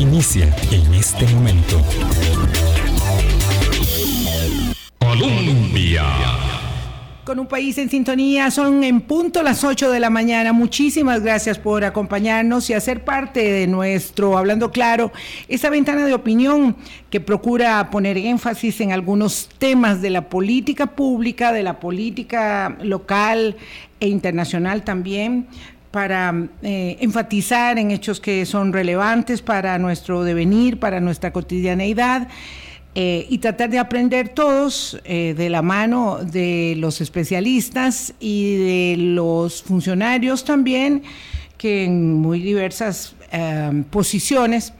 inicia en este momento. Colombia. Con un país en sintonía, son en punto las 8 de la mañana. Muchísimas gracias por acompañarnos y hacer parte de nuestro Hablando Claro, esta ventana de opinión que procura poner énfasis en algunos temas de la política pública, de la política local e internacional también, para eh, enfatizar en hechos que son relevantes para nuestro devenir, para nuestra cotidianeidad. Eh, y tratar de aprender todos eh, de la mano de los especialistas y de los funcionarios también, que en muy diversas posiciones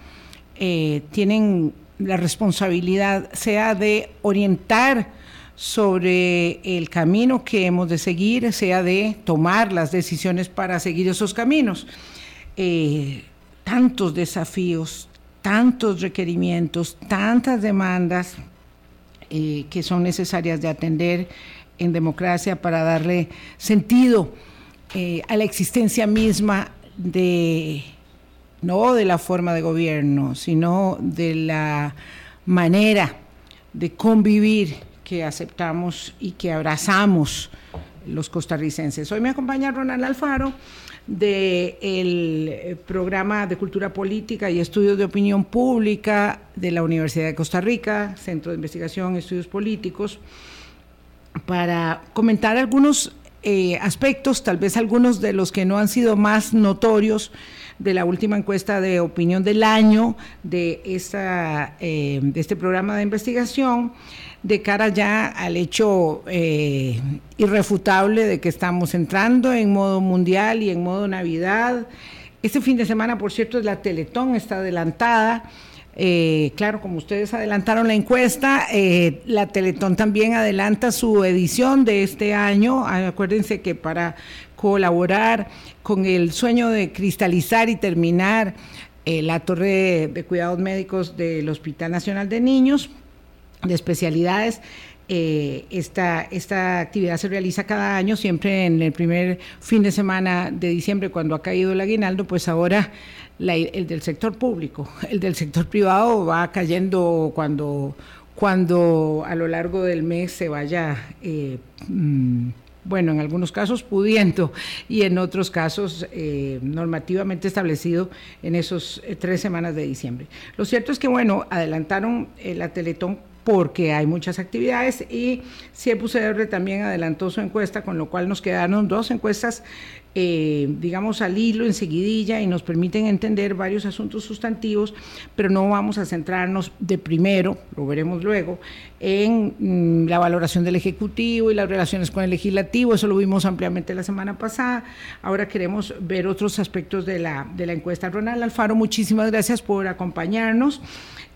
tienen la responsabilidad, sea de orientar sobre el camino que hemos de seguir, sea de tomar las decisiones para seguir esos caminos. Eh, tantos desafíos, tantos requerimientos, tantas demandas eh, que son necesarias de atender en democracia para darle sentido eh, a la existencia misma de no de la forma de gobierno, sino de la manera de convivir que aceptamos y que abrazamos los costarricenses. Hoy me acompaña Ronald Alfaro del eh, programa de Cultura Política y Estudios de Opinión Pública de la Universidad de Costa Rica, Centro de Investigación y Estudios Políticos, para comentar algunos eh, aspectos, tal vez algunos de los que no han sido más notorios de la última encuesta de opinión del año de, esta, eh, de este programa de investigación de cara ya al hecho eh, irrefutable de que estamos entrando en modo mundial y en modo Navidad. Este fin de semana, por cierto, la Teletón está adelantada. Eh, claro, como ustedes adelantaron la encuesta, eh, la Teletón también adelanta su edición de este año. Ah, acuérdense que para colaborar con el sueño de cristalizar y terminar la torre de cuidados médicos del Hospital Nacional de Niños, de especialidades. Eh, esta, esta actividad se realiza cada año, siempre en el primer fin de semana de diciembre, cuando ha caído el aguinaldo, pues ahora el del sector público, el del sector privado va cayendo cuando, cuando a lo largo del mes se vaya, eh, mm, bueno, en algunos casos pudiendo y en otros casos eh, normativamente establecido en esos tres semanas de diciembre. Lo cierto es que, bueno, adelantaron la Teletón porque hay muchas actividades y CIEPUCR también adelantó su encuesta, con lo cual nos quedaron dos encuestas, eh, digamos, al hilo, en seguidilla, y nos permiten entender varios asuntos sustantivos, pero no vamos a centrarnos de primero, lo veremos luego, en mm, la valoración del Ejecutivo y las relaciones con el Legislativo, eso lo vimos ampliamente la semana pasada, ahora queremos ver otros aspectos de la, de la encuesta. Ronald Alfaro, muchísimas gracias por acompañarnos.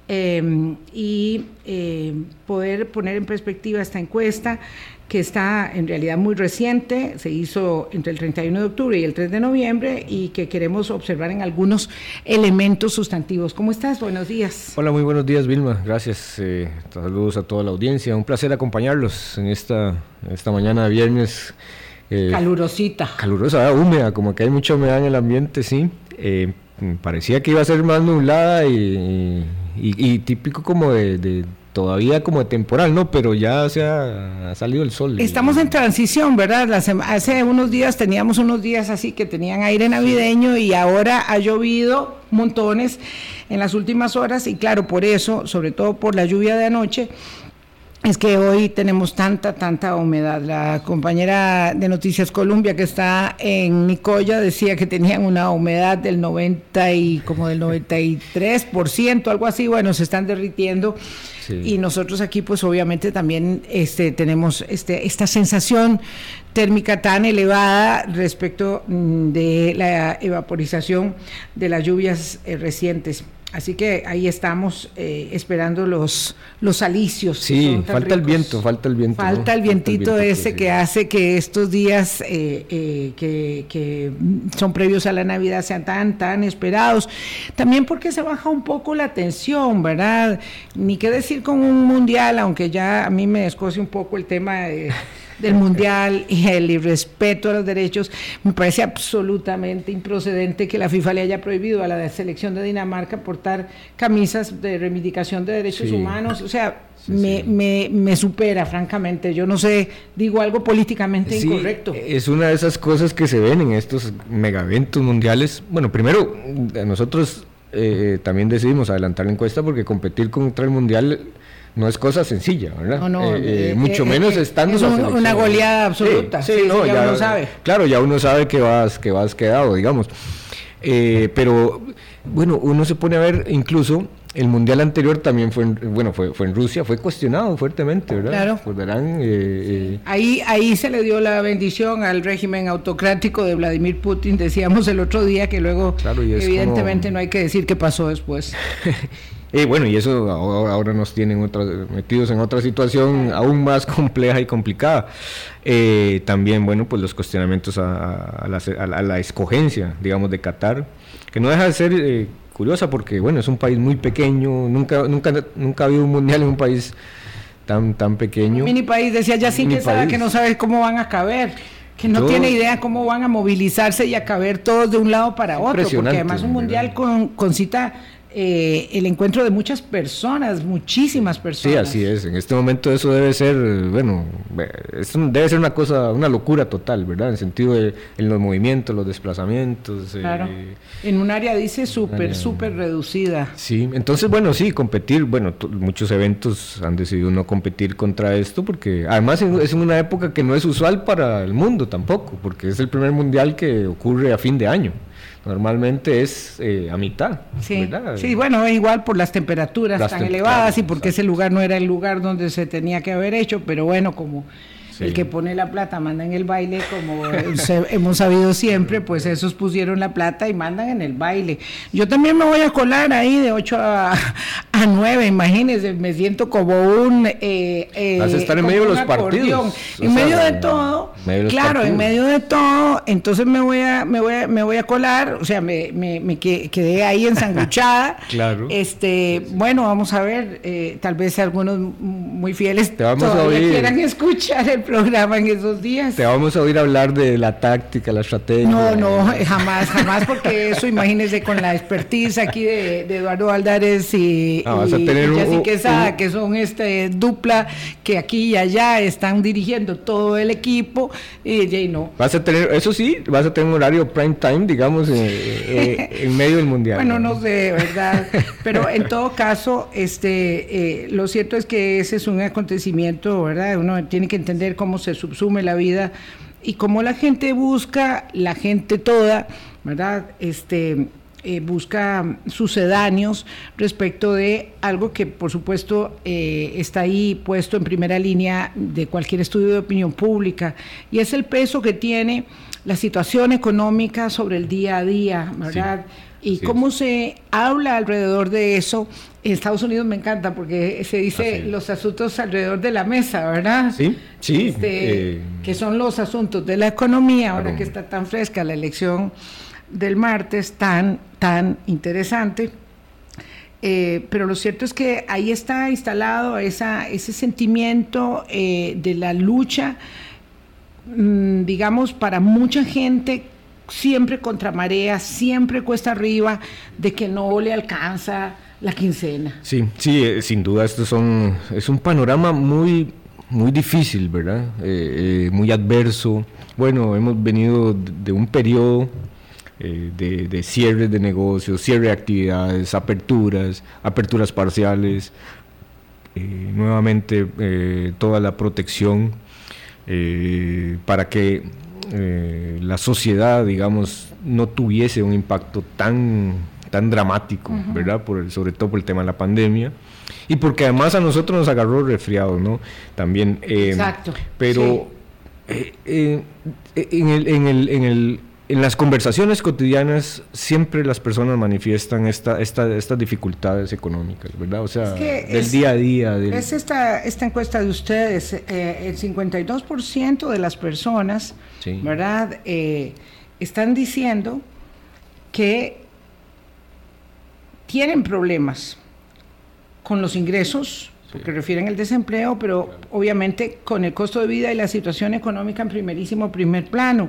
Em, y em, poder poner en perspectiva esta encuesta que está en realidad muy reciente, se hizo entre el 31 de octubre y el 3 de noviembre y que queremos observar en algunos elementos sustantivos. ¿Cómo estás? Buenos días. Hola, muy buenos días Vilma, gracias. Eh, saludos a toda la audiencia, un placer acompañarlos en esta, esta mañana de viernes. Eh, Calurosita. Calurosa, húmeda, como que hay mucha humedad en el ambiente, sí. Eh, parecía que iba a ser más nublada y típico como de, todavía como de temporal, ¿no? Pero ya se ha, salido el sol. Estamos en transición, ¿verdad? hace unos días teníamos unos días así que tenían aire navideño y ahora ha llovido montones en las últimas horas y claro, por eso, sobre todo por la lluvia de anoche, es que hoy tenemos tanta, tanta humedad. La compañera de Noticias Colombia que está en Nicoya decía que tenían una humedad del 90 y como del 93%, algo así. Bueno, se están derritiendo. Y nosotros aquí, pues obviamente también este, tenemos este, esta sensación térmica tan elevada respecto mm, de la evaporización de las lluvias eh, recientes. Así que ahí estamos eh, esperando los, los alicios. Sí, falta el viento, falta el viento. Falta el vientito ese que hace que estos días eh, eh, que, que, son previos a la Navidad sean tan, tan esperados. También porque se baja un poco la tensión, ¿verdad? Ni qué decir con un mundial, aunque ya a mí me descoce un poco el tema de del Mundial y el irrespeto a los derechos, me parece absolutamente improcedente que la FIFA le haya prohibido a la selección de Dinamarca portar camisas de reivindicación de derechos humanos. O sea, me, Me, me, supera, francamente. Yo no sé, digo algo políticamente incorrecto. Es una de esas cosas que se ven en estos megaventos mundiales. Bueno, primero, nosotros eh, también decidimos adelantar la encuesta porque competir contra el mundial no es cosa sencilla, ¿verdad? No, no, eh, eh, mucho menos estando es una goleada absoluta. Sí, no, ya, uno sabe. Claro, ya uno sabe que vas, que vas quedado, digamos. pero bueno, uno se pone a ver incluso el mundial anterior también fue en, bueno fue, fue en Rusia fue cuestionado fuertemente verdad claro pues verán eh, eh, ahí ahí se le dio la bendición al régimen autocrático de Vladimir Putin decíamos el otro día que luego evidentemente no hay que decir qué pasó después y bueno y eso ahora, nos tienen metidos en otra situación aún más compleja y complicada. Eh, también bueno pues los cuestionamientos a, la, a, la, escogencia digamos de Qatar que no deja de ser curiosa porque, bueno, es un país muy pequeño, nunca, nunca, nunca ha habido un mundial en un país tan, tan pequeño. Un mini país, decía ya sí que sabe que no sabe cómo van a caber que no tiene idea cómo van a movilizarse y a caber todos de un lado para otro, porque además un mundial con, con cita eh, el encuentro de muchas personas, muchísimas personas. Sí, así es. En este momento eso debe ser, bueno, debe ser una cosa, una locura total, ¿verdad? En sentido de en los movimientos, los desplazamientos. Eh, claro. en un área, dice, súper, súper reducida. Sí, entonces, bueno, sí, competir, bueno, muchos eventos han decidido no competir contra esto, porque además es una época que no es usual para el mundo tampoco, porque es el primer mundial que ocurre a fin de año normalmente es eh, a mitad. Sí, sí, bueno, igual por las temperaturas tan elevadas y porque ese lugar no era el lugar donde se tenía que haber hecho, pero bueno, como el que pone la plata manda en el baile, como hemos sabido siempre, pues esos pusieron la plata y mandan en el baile. Yo también me voy a colar ahí de 8 a, a 9, imagínense, me siento como un... Eh, eh, Vas a estar en medio de los partidos. En medio de todo, claro, en medio de todo, entonces me voy a, me voy a, me voy a colar, o sea, me, me, me quedé ahí ensanguchada. claro. Este, bueno, vamos a ver, eh, tal vez algunos muy fieles todavía quieran escuchar el programa en esos días. Te vamos a oír hablar de la táctica, la estrategia. No, no, jamás, jamás, porque eso, imagínese, con la expertise aquí de, Eduardo Aldares y, ah, Quesada, que son este dupla que aquí y allá están dirigiendo todo el equipo, y, no. Vas a tener, eso sí, vas a tener un horario prime time, digamos, eh, eh, en medio del mundial. Bueno, no sé, ¿verdad? Pero en todo caso, este, eh, lo cierto es que ese es un acontecimiento, ¿verdad? Uno tiene que entender cómo se subsume la vida y cómo la gente busca, la gente toda, ¿verdad? Este, eh, busca sucedáneos respecto de algo que por supuesto eh, está ahí puesto en primera línea de cualquier estudio de opinión pública y es el peso que tiene la situación económica sobre el día a día, ¿verdad? y cómo se habla alrededor de eso. En Estados Unidos me encanta porque se dice los asuntos alrededor de la mesa, ¿verdad? Sí, sí. Este, eh, que son los asuntos de la economía, ahora que está tan fresca la elección del martes, tan, tan interesante. Eh, pero lo cierto es que ahí está instalado esa, ese sentimiento eh, de la lucha, mm, digamos, para mucha gente siempre contra marea, siempre cuesta arriba, de que no le alcanza la quincena. Sí, sí, eh, sin duda esto son, es un panorama muy, muy difícil, ¿verdad? Eh, eh, muy adverso. Bueno, hemos venido de un periodo de, de, cierre de negocios, cierre de actividades, aperturas, aperturas parciales, nuevamente toda la protección para que eh, la sociedad, digamos, no tuviese un impacto tan, tan dramático, ¿verdad? Por sobre todo por el tema de la pandemia. Y porque además a nosotros nos agarró resfriado, ¿no? También. Eh, Exacto. Pero eh, en el, en el, en el en las conversaciones cotidianas siempre las personas manifiestan esta, esta, estas dificultades económicas, ¿verdad? O sea, del día a día. Es esta, esta encuesta de ustedes, eh, el 52% de las personas, ¿verdad? Eh, están diciendo que tienen problemas con los ingresos porque refieren el desempleo, pero obviamente con el costo de vida y la situación económica en primerísimo primer plano.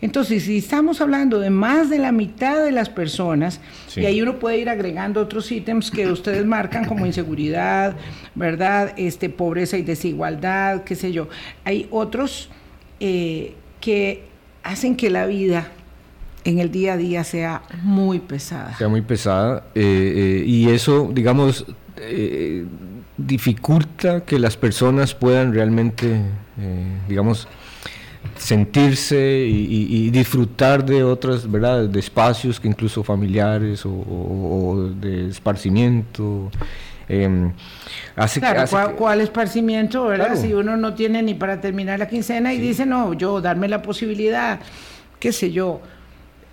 Entonces, si estamos hablando de más de la mitad de las personas, y ahí uno puede ir agregando otros ítems que ustedes marcan como inseguridad, ¿verdad? Este, pobreza y desigualdad, qué sé yo. Hay otros eh, que hacen que la vida en el día a día sea muy pesada. Sea muy pesada. Eh, eh, y eso, digamos, dificulta que las personas puedan realmente, digamos, sentirse y, disfrutar de otras, ¿verdad? De espacios que incluso familiares o, de esparcimiento. Em, hace, claro, ¿cuál, esparcimiento, verdad? Si uno no tiene ni para terminar la quincena y dice, no, yo darme la posibilidad, qué sé yo,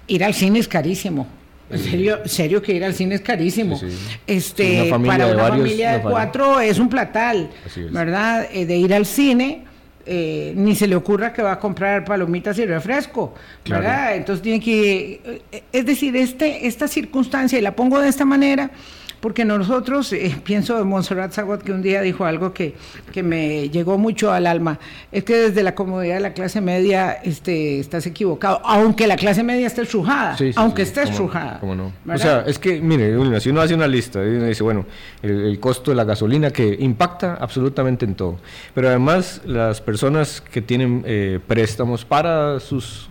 ir al cine es carísimo. En serio, serio que ir al cine es carísimo. Este, para una familia de cuatro es un platal, ¿verdad? Eh, de ir al cine eh, ni se le ocurra que va a comprar palomitas y refresco, ¿verdad? Entonces tiene que, eh, es decir, este, esta circunstancia, y la pongo de esta manera, porque nosotros, eh, pienso de Montserrat Zagot, que un día dijo algo que, que, me llegó mucho al alma, es que desde la comodidad de la clase media este, estás equivocado, aunque la clase media esté estrujada, aunque esté estrujada. no? O sea, es que, mire, si uno hace una lista, y uno dice, bueno, el, costo de la gasolina que impacta absolutamente en todo, pero además las personas que tienen eh, préstamos para sus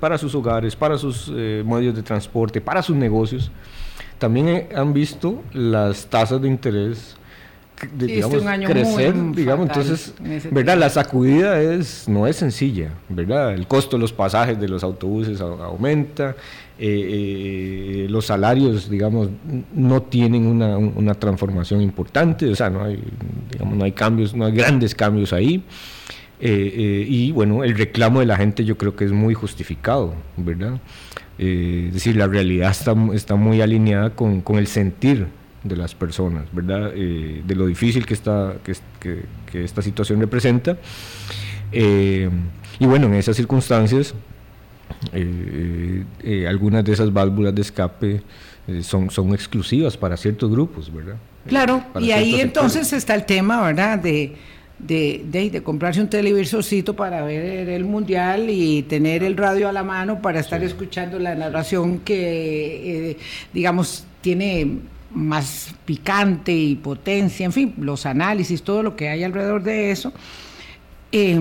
para sus hogares, para sus eh, medios de transporte, para sus negocios, también han visto las tasas de interés digamos, crecer, digamos, entonces, ¿verdad? La sacudida es, no es sencilla, ¿verdad? El costo de los pasajes de los autobuses aumenta, eh, eh, los salarios, digamos, no tienen una, una, transformación importante, o sea, no hay, digamos, no hay cambios, no hay grandes cambios ahí. Eh, y bueno, el reclamo de la gente yo creo que es muy justificado, ¿verdad? Eh, es decir, la realidad está, está muy alineada con, con, el sentir de las personas, ¿verdad? Eh, de lo difícil que, está, que, que, esta situación representa. Eh, y bueno, en esas circunstancias, algunas de esas válvulas de escape son, son exclusivas para ciertos grupos, ¿verdad? Claro, y ahí entonces está el tema, ¿verdad? De de, de, comprarse un televisorcito para ver el mundial y tener el radio a la mano para estar escuchando la narración que, eh, digamos, tiene más picante y potencia, en fin, los análisis, todo lo que hay alrededor de eso. Eh,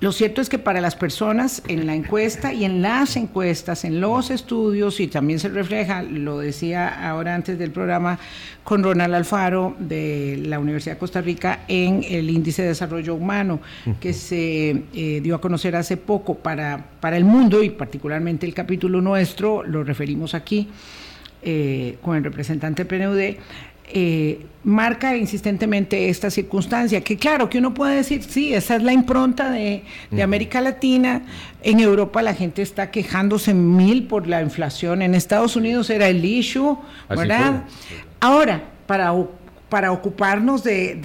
lo cierto es que para las personas en la encuesta y en las encuestas, en los estudios, y también se refleja, lo decía ahora antes del programa con Ronald Alfaro de la Universidad de Costa Rica, en el índice de desarrollo humano que se eh, dio a conocer hace poco para, para el mundo y particularmente el capítulo nuestro, lo referimos aquí eh, con el representante PNUD eh, marca insistentemente esta circunstancia, que claro, que uno puede decir, sí, esa es la impronta de, América Latina, en Europa la gente está quejándose mil por la inflación, en Estados Unidos era el issue, ¿verdad? Ahora, para para ocuparnos de,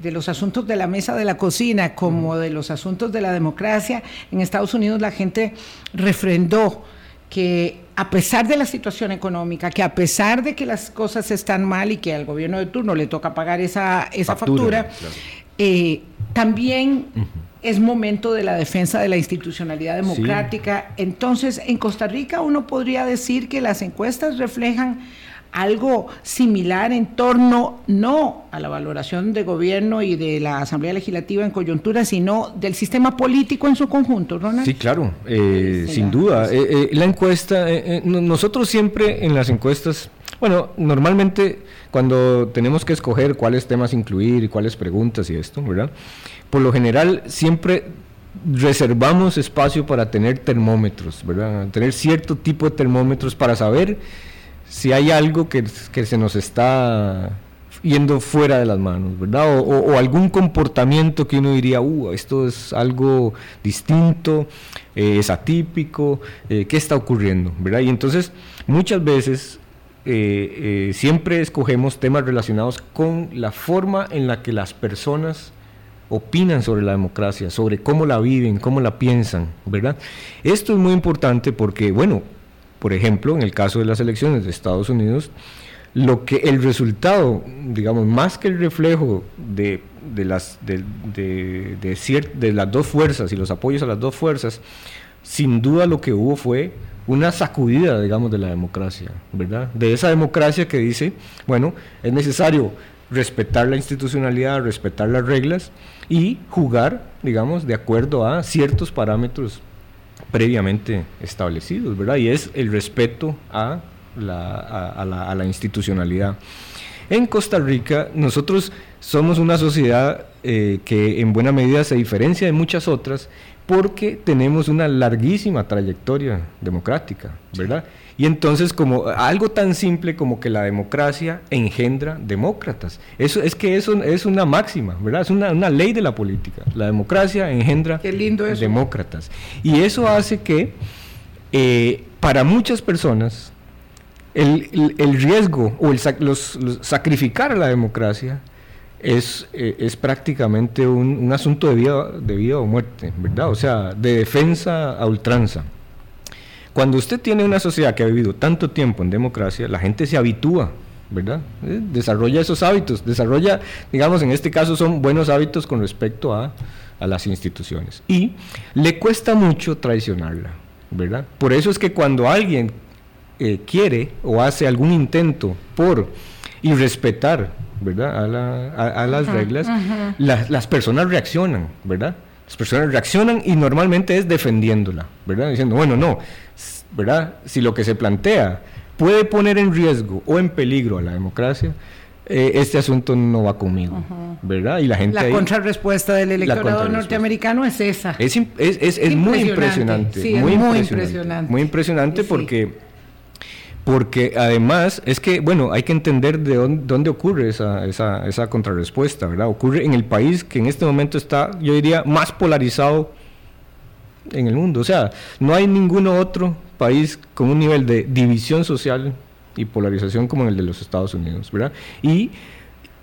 de, los asuntos de la mesa de la cocina como de los asuntos de la democracia, en Estados Unidos la gente refrendó que a pesar de la situación económica, que a pesar de que las cosas están mal y que al gobierno de turno le toca pagar esa, esa factura, eh, también es momento de la defensa de la institucionalidad democrática. Entonces, en Costa Rica uno podría decir que las encuestas reflejan algo similar en torno no a la valoración de gobierno y de la Asamblea Legislativa en coyuntura, sino del sistema político en su conjunto, Ronald. Sí, claro, eh, sin duda. Eh, eh, la encuesta, nosotros siempre en las encuestas, bueno, normalmente cuando tenemos que escoger cuáles temas incluir y cuáles preguntas y esto, ¿verdad? Por lo general siempre reservamos espacio para tener termómetros, ¿verdad? Tener cierto tipo de termómetros para saber si hay algo que, se nos está yendo fuera de las manos, ¿verdad? O, algún comportamiento que uno diría, uh, esto es algo distinto, eh, es atípico, eh, ¿qué está ocurriendo? ¿verdad? Y entonces muchas veces eh, siempre escogemos temas relacionados con la forma en la que las personas opinan sobre la democracia, sobre cómo la viven, cómo la piensan, ¿verdad? Esto es muy importante porque, bueno, por ejemplo, en el caso de las elecciones de Estados Unidos, lo que el resultado, digamos, más que el reflejo de, las, de, de las dos fuerzas y los apoyos a las dos fuerzas, sin duda lo que hubo fue una sacudida, digamos, de la democracia, ¿verdad? De esa democracia que dice, bueno, es necesario respetar la institucionalidad, respetar las reglas y jugar, digamos, de acuerdo a ciertos parámetros previamente establecidos, ¿verdad? Y es el respeto a la, a, la, institucionalidad. En Costa Rica nosotros somos una sociedad eh, que en buena medida se diferencia de muchas otras porque tenemos una larguísima trayectoria democrática, ¿verdad? Y entonces como algo tan simple como que la democracia engendra demócratas. Eso es que eso es una máxima, ¿verdad? Es una, ley de la política. La democracia engendra demócratas. Y eso hace que eh, para muchas personas el, riesgo o el, los, sacrificar a la democracia es, eh, es prácticamente un, un, asunto de vida, de vida o muerte, ¿verdad? O sea, de defensa a ultranza. Cuando usted tiene una sociedad que ha vivido tanto tiempo en democracia, la gente se habitúa, ¿verdad? Eh, desarrolla esos hábitos, desarrolla, digamos, en este caso son buenos hábitos con respecto a, las instituciones. Y le cuesta mucho traicionarla, ¿verdad? Por eso es que cuando alguien eh, quiere o hace algún intento por irrespetar, ¿verdad? A, las reglas, las personas reaccionan, ¿verdad? Las personas reaccionan y normalmente es defendiéndola, ¿verdad? Diciendo, bueno, no, ¿verdad? Si lo que se plantea puede poner en riesgo o en peligro a la democracia, eh, este asunto no va conmigo, ¿verdad? Y la gente... La contrarrespuesta del electorado norteamericano es esa. Es, es, muy impresionante. muy, impresionante, Muy impresionante porque porque además es que, bueno, hay que entender de dónde, ocurre esa, esa, esa, contrarrespuesta, ¿verdad? Ocurre en el país que en este momento está, yo diría, más polarizado en el mundo. O sea, no hay ningún otro país con un nivel de división social y polarización como el de los Estados Unidos, ¿verdad? Y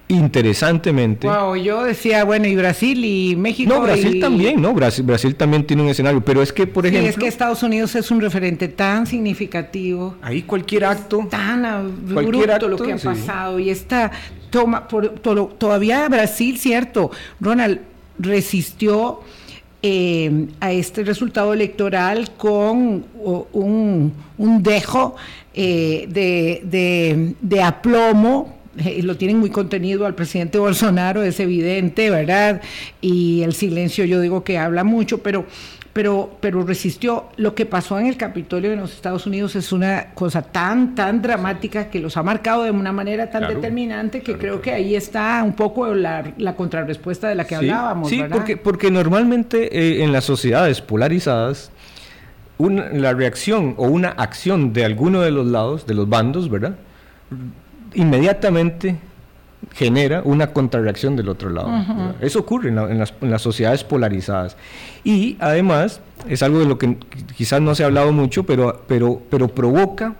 interesantemente. Wow, yo decía, bueno, y Brasil y México. No, Brasil también, ¿no? Brasil, Brasil también tiene un escenario, pero es que, por sí, ejemplo. es que Estados Unidos es un referente tan significativo. Ahí cualquier acto. Tan abrupto lo que ha pasado. Y esta toma, por, todavía Brasil, cierto, Ronald resistió eh, a este resultado electoral con un, dejo eh, de, de, aplomo. Eh, lo tienen muy contenido al presidente Bolsonaro, es evidente, ¿verdad? Y el silencio yo digo que habla mucho, pero pero, pero resistió. Lo que pasó en el Capitolio de los Estados Unidos es una cosa tan, tan dramática que los ha marcado de una manera tan determinante que creo que ahí está un poco la, la contrarrespuesta de la que hablábamos. Sí, porque, porque normalmente eh, en las sociedades polarizadas, la reacción o una acción de alguno de los lados, de los bandos, ¿verdad? Inmediatamente genera una contrarreacción del otro lado. Eso ocurre en, las, sociedades polarizadas. Y además, es algo de lo que quizás no se ha hablado mucho, pero, pero, pero provoca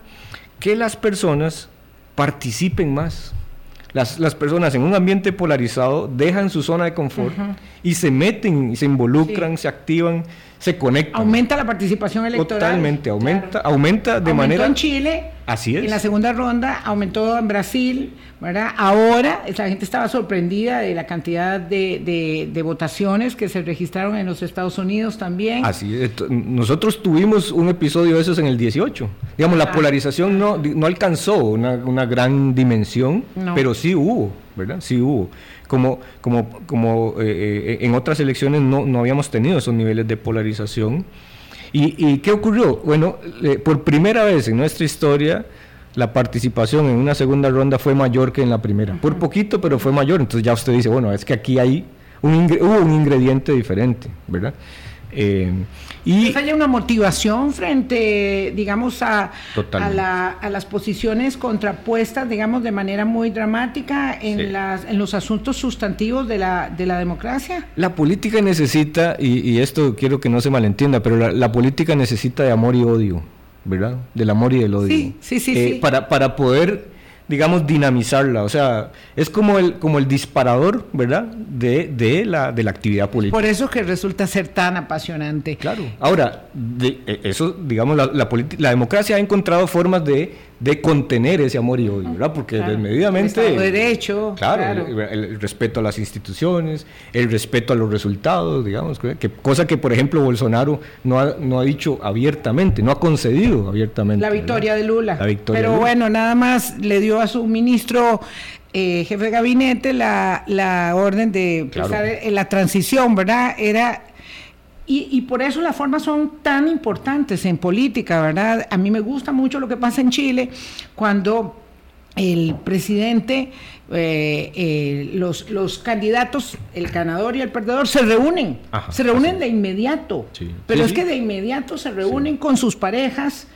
que las personas participen más. Las, las, personas en un ambiente polarizado dejan su zona de confort y se meten, y se involucran, se activan, se conectan. Aumenta la participación electoral. Totalmente, aumenta, aumenta de manera... en Chile, así es. en la segunda ronda, aumentó en Brasil, ¿verdad? Ahora la gente estaba sorprendida de la cantidad de, de, votaciones que se registraron en los Estados Unidos también. Así es. Nosotros tuvimos un episodio de esos en el 18. Digamos, la ah. polarización no, no alcanzó una, una gran dimensión, pero sí hubo, ¿verdad? Sí hubo. Como, como, como eh, eh, en otras elecciones no, no habíamos tenido esos niveles de polarización. ¿Y, y qué ocurrió? Bueno, eh, por primera vez en nuestra historia, la participación en una segunda ronda fue mayor que en la primera. Por poquito, pero fue mayor. Entonces ya usted dice, bueno, es que aquí hay un hubo un ingrediente diferente, ¿verdad? Eh, y hay una motivación frente, digamos, a, a, las posiciones contrapuestas, digamos, de manera muy dramática en, las, en los asuntos sustantivos de la, de la democracia. La política necesita, y, esto quiero que no se malentienda, pero la política necesita de amor y odio. ¿verdad? Del amor y del odio. Sí, sí, sí. Eh, para, para poder, digamos, dinamizarla. O sea, es como el, como el disparador, ¿verdad? De, de, la, de la actividad política. Por eso que resulta ser tan apasionante. Claro. Ahora, de, e, eso, digamos, la, la, la democracia ha encontrado formas de de contener ese amor y odio, ¿verdad? Porque Claro. desmedidamente... El Derecho, Claro, claro. El, el respeto a las instituciones, el respeto a los resultados, digamos, que, cosa que, por ejemplo, Bolsonaro no ha, no ha dicho abiertamente, no ha concedido abiertamente. La ¿verdad? victoria de Lula. La victoria Pero de Lula. bueno, nada más le dio a su ministro eh, jefe de gabinete la, la orden de Claro. la transición, ¿verdad? Era y, y por eso las formas son tan importantes en política, ¿verdad? A mí me gusta mucho lo que pasa en Chile cuando el presidente, eh, eh, los, los candidatos, el ganador y el perdedor, se reúnen, Ajá, se reúnen así de inmediato, Sí. pero Sí, es sí. que de inmediato se reúnen con sus parejas.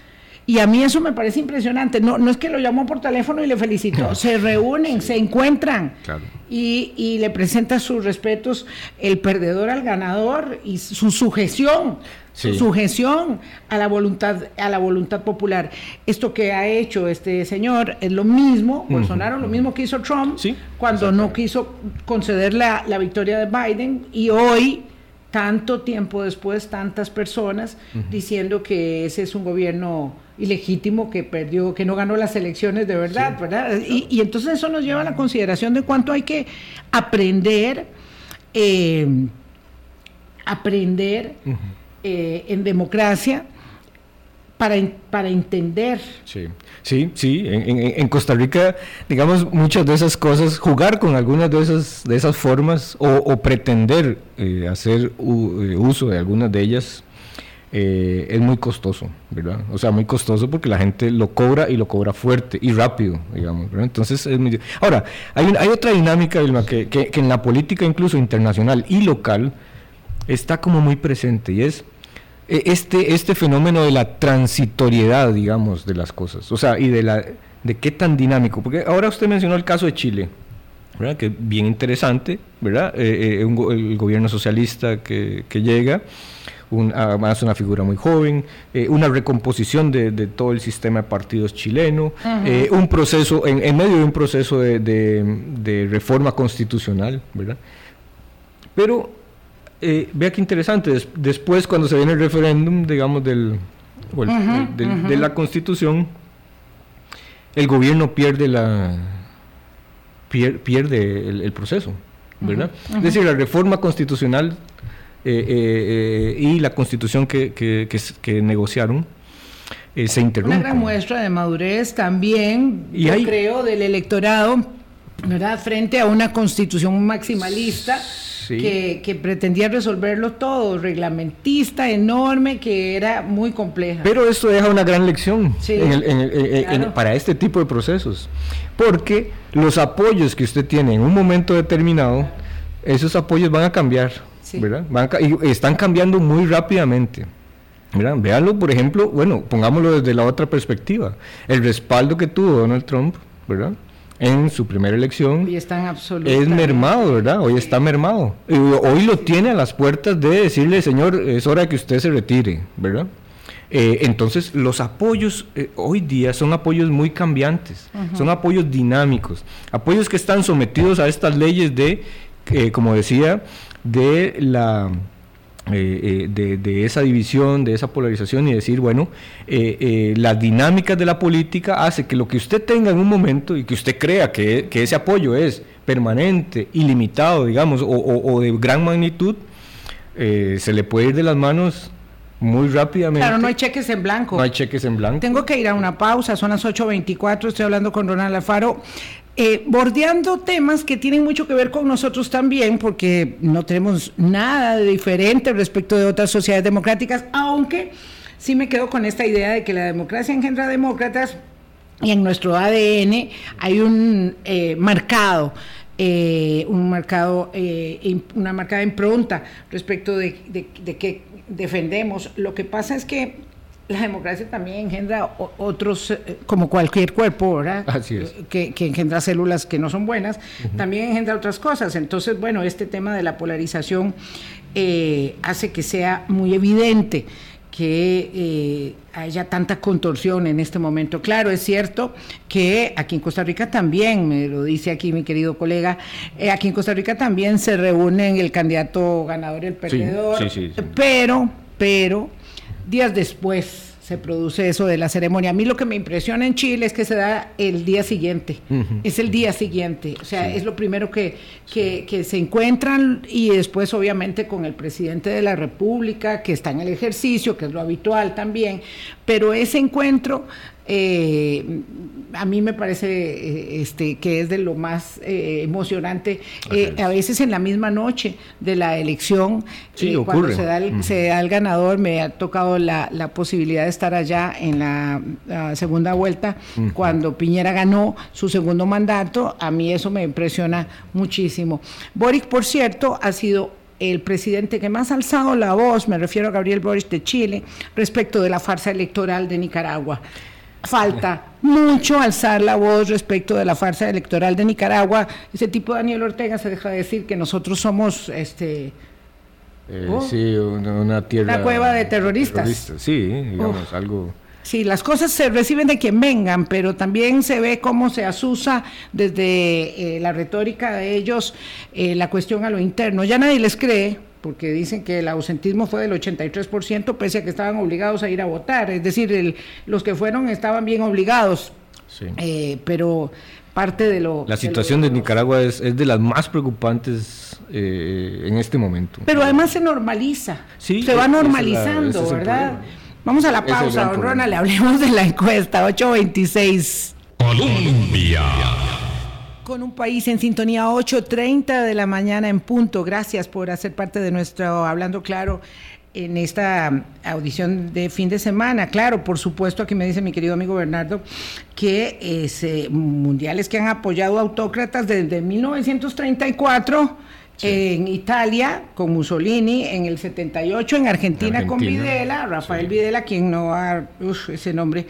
Y a mí eso me parece impresionante. No, no es que lo llamó por teléfono y le felicitó. Se reúnen, se encuentran Claro. y, y le presenta sus respetos el perdedor al ganador y su sujeción, su sujeción a la voluntad a la voluntad popular. Esto que ha hecho este señor es lo mismo, Bolsonaro, lo mismo que hizo Trump Sí, cuando no quiso conceder la, la victoria de Biden y hoy tanto tiempo después, tantas personas diciendo que ese es un gobierno ilegítimo que perdió, que no ganó las elecciones de verdad, ¿verdad? Y, y entonces eso nos lleva a la consideración de cuánto hay que aprender, eh, aprender eh, en democracia para, para entender. Sí, sí, sí. En, en- en Costa Rica, digamos, muchas de esas cosas, jugar con algunas de esas, de esas formas o, o pretender eh, hacer u- uso de algunas de ellas eh, es muy costoso, ¿verdad? O sea, muy costoso porque la gente lo cobra y lo cobra fuerte y rápido, digamos, ¿verdad? Entonces, es muy... Ahora, hay, hay otra dinámica, Vilma, que, en la política incluso internacional y local está como muy presente y es eh, este, este fenómeno de la transitoriedad, digamos, de las cosas, o sea, y de la de qué tan dinámico, porque ahora usted mencionó el caso de Chile, ¿verdad? Que bien interesante, ¿verdad? Eh, eh, el gobierno socialista que llega, un- además una figura muy joven, eh, una recomposición de, de todo el sistema de partidos chileno, eh, un proceso, en, en medio de un proceso de, de- de reforma constitucional, ¿verdad? Pero eh, vea qué interesante, des- después cuando se viene el referéndum, digamos, del, el- de la constitución, el gobierno pierde la pier- pierde el, el proceso, ¿verdad? Es decir, la reforma constitucional eh, eh, eh, y la constitución que, que- que s- que negociaron se interrumpe. Una gran muestra de madurez también, Y yo hay- creo, del electorado, ¿verdad? Frente a una constitución maximalista Sí. que, que pretendía resolverlo todo, reglamentista, enorme, que era muy compleja. Pero esto deja una gran lección Sí, en el- en el- en- para este tipo de procesos. Porque los apoyos que usted tiene en un momento determinado, esos apoyos van a cambiar, Sí. y están cambiando muy rápidamente. ¿verdad? Véanlo, por ejemplo, bueno, pongámoslo desde la otra perspectiva. El respaldo que tuvo Donald Trump, ¿verdad? En su primera elección están es mermado, ¿verdad? Hoy está mermado. Hoy lo tiene a las puertas de decirle, señor, es hora que usted se retire, ¿verdad? Eh, entonces, los apoyos eh, hoy día son apoyos muy cambiantes, son apoyos dinámicos, apoyos que están sometidos a estas leyes de, eh, como decía, de la... eh, eh, de, de esa división, de esa polarización y decir, bueno, eh, eh, las dinámicas de la política hace que lo que usted tenga en un momento y que usted crea que, que ese apoyo es permanente, ilimitado, digamos, o, o- o de gran magnitud, se le puede ir de las manos muy rápidamente. Claro, no hay cheques en blanco. No hay cheques en blanco. Tengo que ir a una pausa, son las 8.24, estoy hablando con Ronald Alfaro, eh, bordeando temas que tienen mucho que ver con nosotros también, porque no tenemos nada de diferente respecto de otras sociedades democráticas, aunque sí me quedo con esta idea de que la democracia engendra demócratas y en nuestro ADN hay un eh, marcado. eh, un marcado, eh, una marcada impronta respecto de, de, de que defendemos. Lo que pasa es que la democracia también engendra otros, eh, como cualquier cuerpo, ¿verdad? Así es. Que, que engendra células que no son buenas, también engendra otras cosas. Entonces, bueno, este tema de la polarización eh, hace que sea muy evidente que eh, haya tanta contorsión en este momento. Claro, es cierto que aquí en Costa Rica también, me lo dice aquí mi querido colega, eh, aquí en Costa Rica también se reúnen el candidato ganador y el perdedor, sí, sí, sí. pero, pero, días después se produce eso de la ceremonia. A mí lo que me impresiona en Chile es que se da el día siguiente, es el día siguiente, o sea, es lo primero que, que, que, se encuentran y después obviamente con el presidente de la República, que está en el ejercicio, que es lo habitual también, pero ese encuentro eh, a mí me parece eh, este, que es de lo más eh, emocionante. Eh, a veces en la misma noche de la elección, cuando se da, el, se da, el, ganador, me ha tocado la, la posibilidad de estar allá en la, la segunda vuelta, cuando Piñera ganó su segundo mandato. A mí eso me impresiona muchísimo. Boric, por cierto, ha sido el presidente que más ha alzado la voz, me refiero a Gabriel Boric de Chile, respecto de la farsa electoral de Nicaragua falta mucho alzar la voz respecto de la farsa electoral de Nicaragua. Ese tipo Daniel Ortega se deja de decir que nosotros somos este eh, oh, sí, una, tierra una cueva de terroristas. Sí, digamos algo Sí, las cosas se reciben de quien vengan, pero también se ve cómo se asusa desde eh, la retórica de ellos eh, la cuestión a lo interno. Ya nadie les cree, porque dicen que el ausentismo fue del 83%, pese a que estaban obligados a ir a votar. Es decir, los que fueron estaban bien obligados. Eh, pero parte de lo... La situación de, Nicaragua es, de las más preocupantes eh, en este momento. Pero además se normaliza, se va normalizando, ¿verdad? Vamos a la pausa, don Ronald, le hablemos de la encuesta, 826. Colombia con un país en sintonía 8.30 de la mañana en punto. Gracias por hacer parte de nuestro Hablando Claro en esta audición de fin de semana. Claro, por supuesto, aquí me dice mi querido amigo Bernardo que es, eh, mundiales que han apoyado autócratas desde 1934 en Italia con Mussolini, en el 78 en Argentina, con Videla, Rafael Videla, quien no ha, ese nombre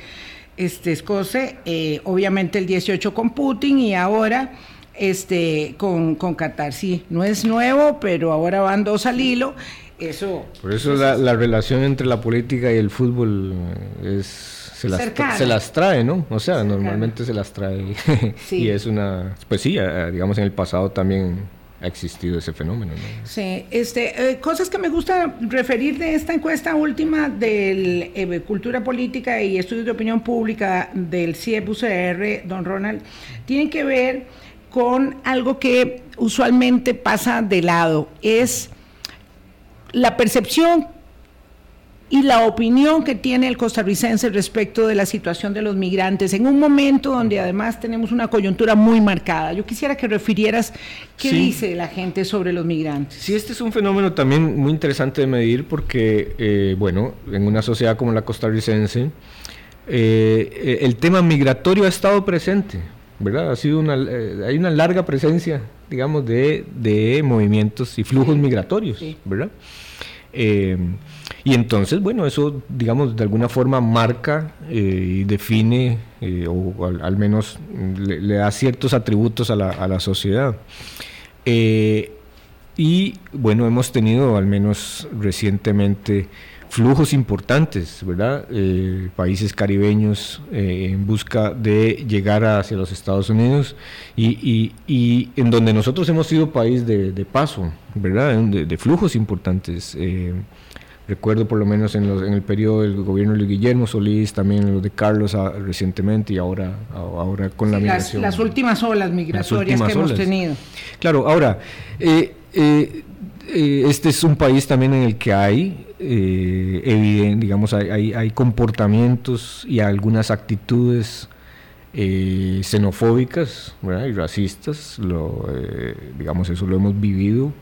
este, Escoce, eh, obviamente el 18 con Putin y ahora este, con, con Qatar. Sí, no es nuevo, pero ahora van dos al hilo. Eso, Por eso la, la, relación entre la política y el fútbol es, se, las, se las trae, ¿no? O sea, normalmente se las trae. y es una, pues sí, digamos en el pasado también ha existido ese fenómeno. Sí, este, eh, cosas que me gusta referir de esta encuesta última del eh, Cultura Política y Estudios de Opinión Pública del CIEP-UCR, don Ronald, tienen que ver con algo que usualmente pasa de lado, es la percepción y la opinión que tiene el costarricense respecto de la situación de los migrantes en un momento donde además tenemos una coyuntura muy marcada. Yo quisiera que refirieras qué dice la gente sobre los migrantes. Sí, este es un fenómeno también muy interesante de medir porque, eh, bueno, en una sociedad como la costarricense, eh, el tema migratorio ha estado presente, ¿verdad? Ha sido una, eh, hay una larga presencia, digamos, de, de movimientos y flujos migratorios, ¿verdad? Y entonces, bueno, eso, digamos, de alguna forma marca eh, y define, eh, o al, menos le, da ciertos atributos a la, a la sociedad. Eh, y bueno, hemos tenido, al menos recientemente, flujos importantes, ¿verdad? países caribeños en busca de llegar hacia los Estados Unidos y, y, en donde nosotros hemos sido país de, paso, ¿verdad? De, de flujos importantes. Recuerdo por lo menos en, los, en el periodo del gobierno de Guillermo Solís, también los de Carlos ah, recientemente y ahora, ahora con la migración. Las, últimas olas migratorias que hemos tenido. Claro, ahora, eh, eh, eh, este es un país también en el que hay, evidente, digamos, hay, hay, comportamientos y algunas actitudes xenofóbicas y racistas, lo, digamos, eso lo hemos vivido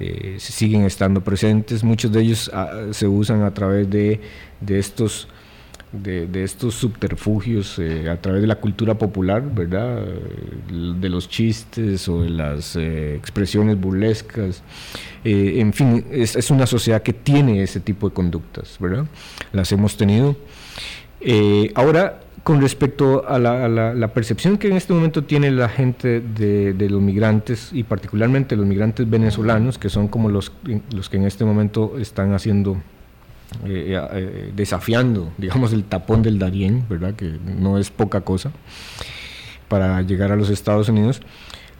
eh, siguen estando presentes, muchos de ellos ah, se usan a través de, de estos de, estos subterfugios eh, a través de la cultura popular, ¿verdad? De los chistes o de las eh, expresiones burlescas. en fin, es, es, una sociedad que tiene ese tipo de conductas, ¿verdad? Las hemos tenido. ahora, con respecto a la, percepción que en este momento tiene la gente de, los migrantes y particularmente los migrantes venezolanos, que son como los, los que en este momento están haciendo, eh, eh, desafiando, digamos, el tapón del Darién, ¿verdad? que no es poca cosa, para llegar a los Estados Unidos,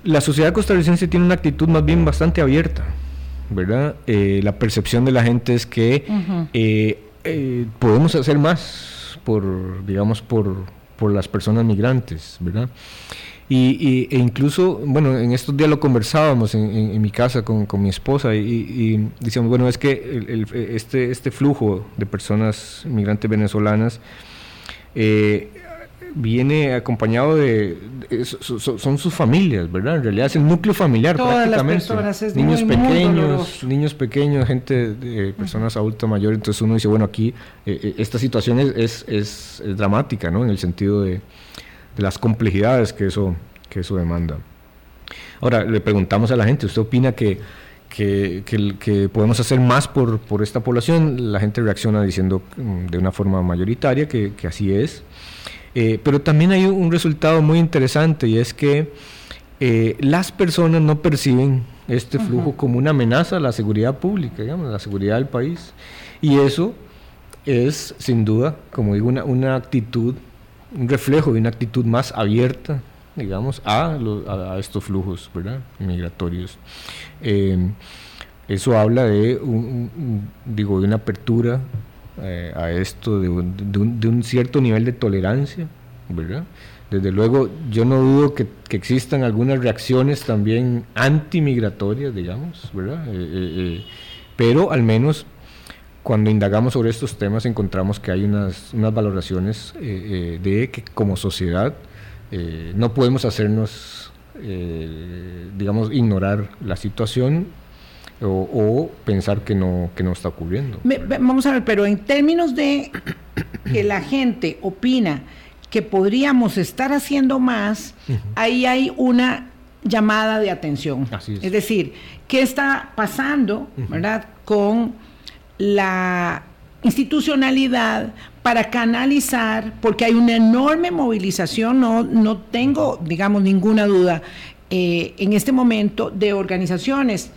la sociedad costarricense tiene una actitud más bien bastante abierta, ¿verdad? Eh, la percepción de la gente es que podemos hacer más por digamos, por, por las personas migrantes, ¿verdad? Y, e incluso, bueno, en estos días lo conversábamos en, mi casa con, con mi esposa y, decíamos, bueno, es que este, este flujo de personas migrantes venezolanas eh, viene acompañado de, son sus familias, ¿verdad? En realidad es el núcleo familiar prácticamente. niños pequeños, niños pequeños, gente de personas adultas mayores, entonces uno dice, bueno, aquí eh, eh, esta situación es, es, es, dramática, ¿no? En el sentido de, de las complejidades que eso, que eso demanda. Ahora, le preguntamos a la gente, ¿usted opina que, que, que, podemos hacer más por, por, esta población? La gente reacciona diciendo mm, de una forma mayoritaria que, que así es. Eh, pero también hay un resultado muy interesante y es que eh, las personas no perciben este flujo como una amenaza a la seguridad pública, digamos, a la seguridad del país. Y eso es, sin duda, como digo, una, una actitud un reflejo de una actitud más abierta, digamos, a, a, estos flujos ¿verdad? migratorios. Eh, eso habla de, un, digo, de una apertura eh, a esto, de un, de, un, cierto nivel de tolerancia, ¿verdad? Desde luego, yo no dudo que, existan algunas reacciones también antimigratorias, digamos, ¿verdad? Eh, pero al menos cuando indagamos sobre estos temas encontramos que hay unas, unas valoraciones eh, eh, de que como sociedad eh, no podemos hacernos, digamos, ignorar la situación o, pensar que no, que no está ocurriendo. vamos a ver, pero en términos de que la gente opina que podríamos estar haciendo más, ahí hay una llamada de atención. es. es. decir, ¿qué está pasando, verdad, con la institucionalidad para canalizar, porque hay una enorme movilización, no, no tengo, digamos, ninguna duda, eh, en este momento de organizaciones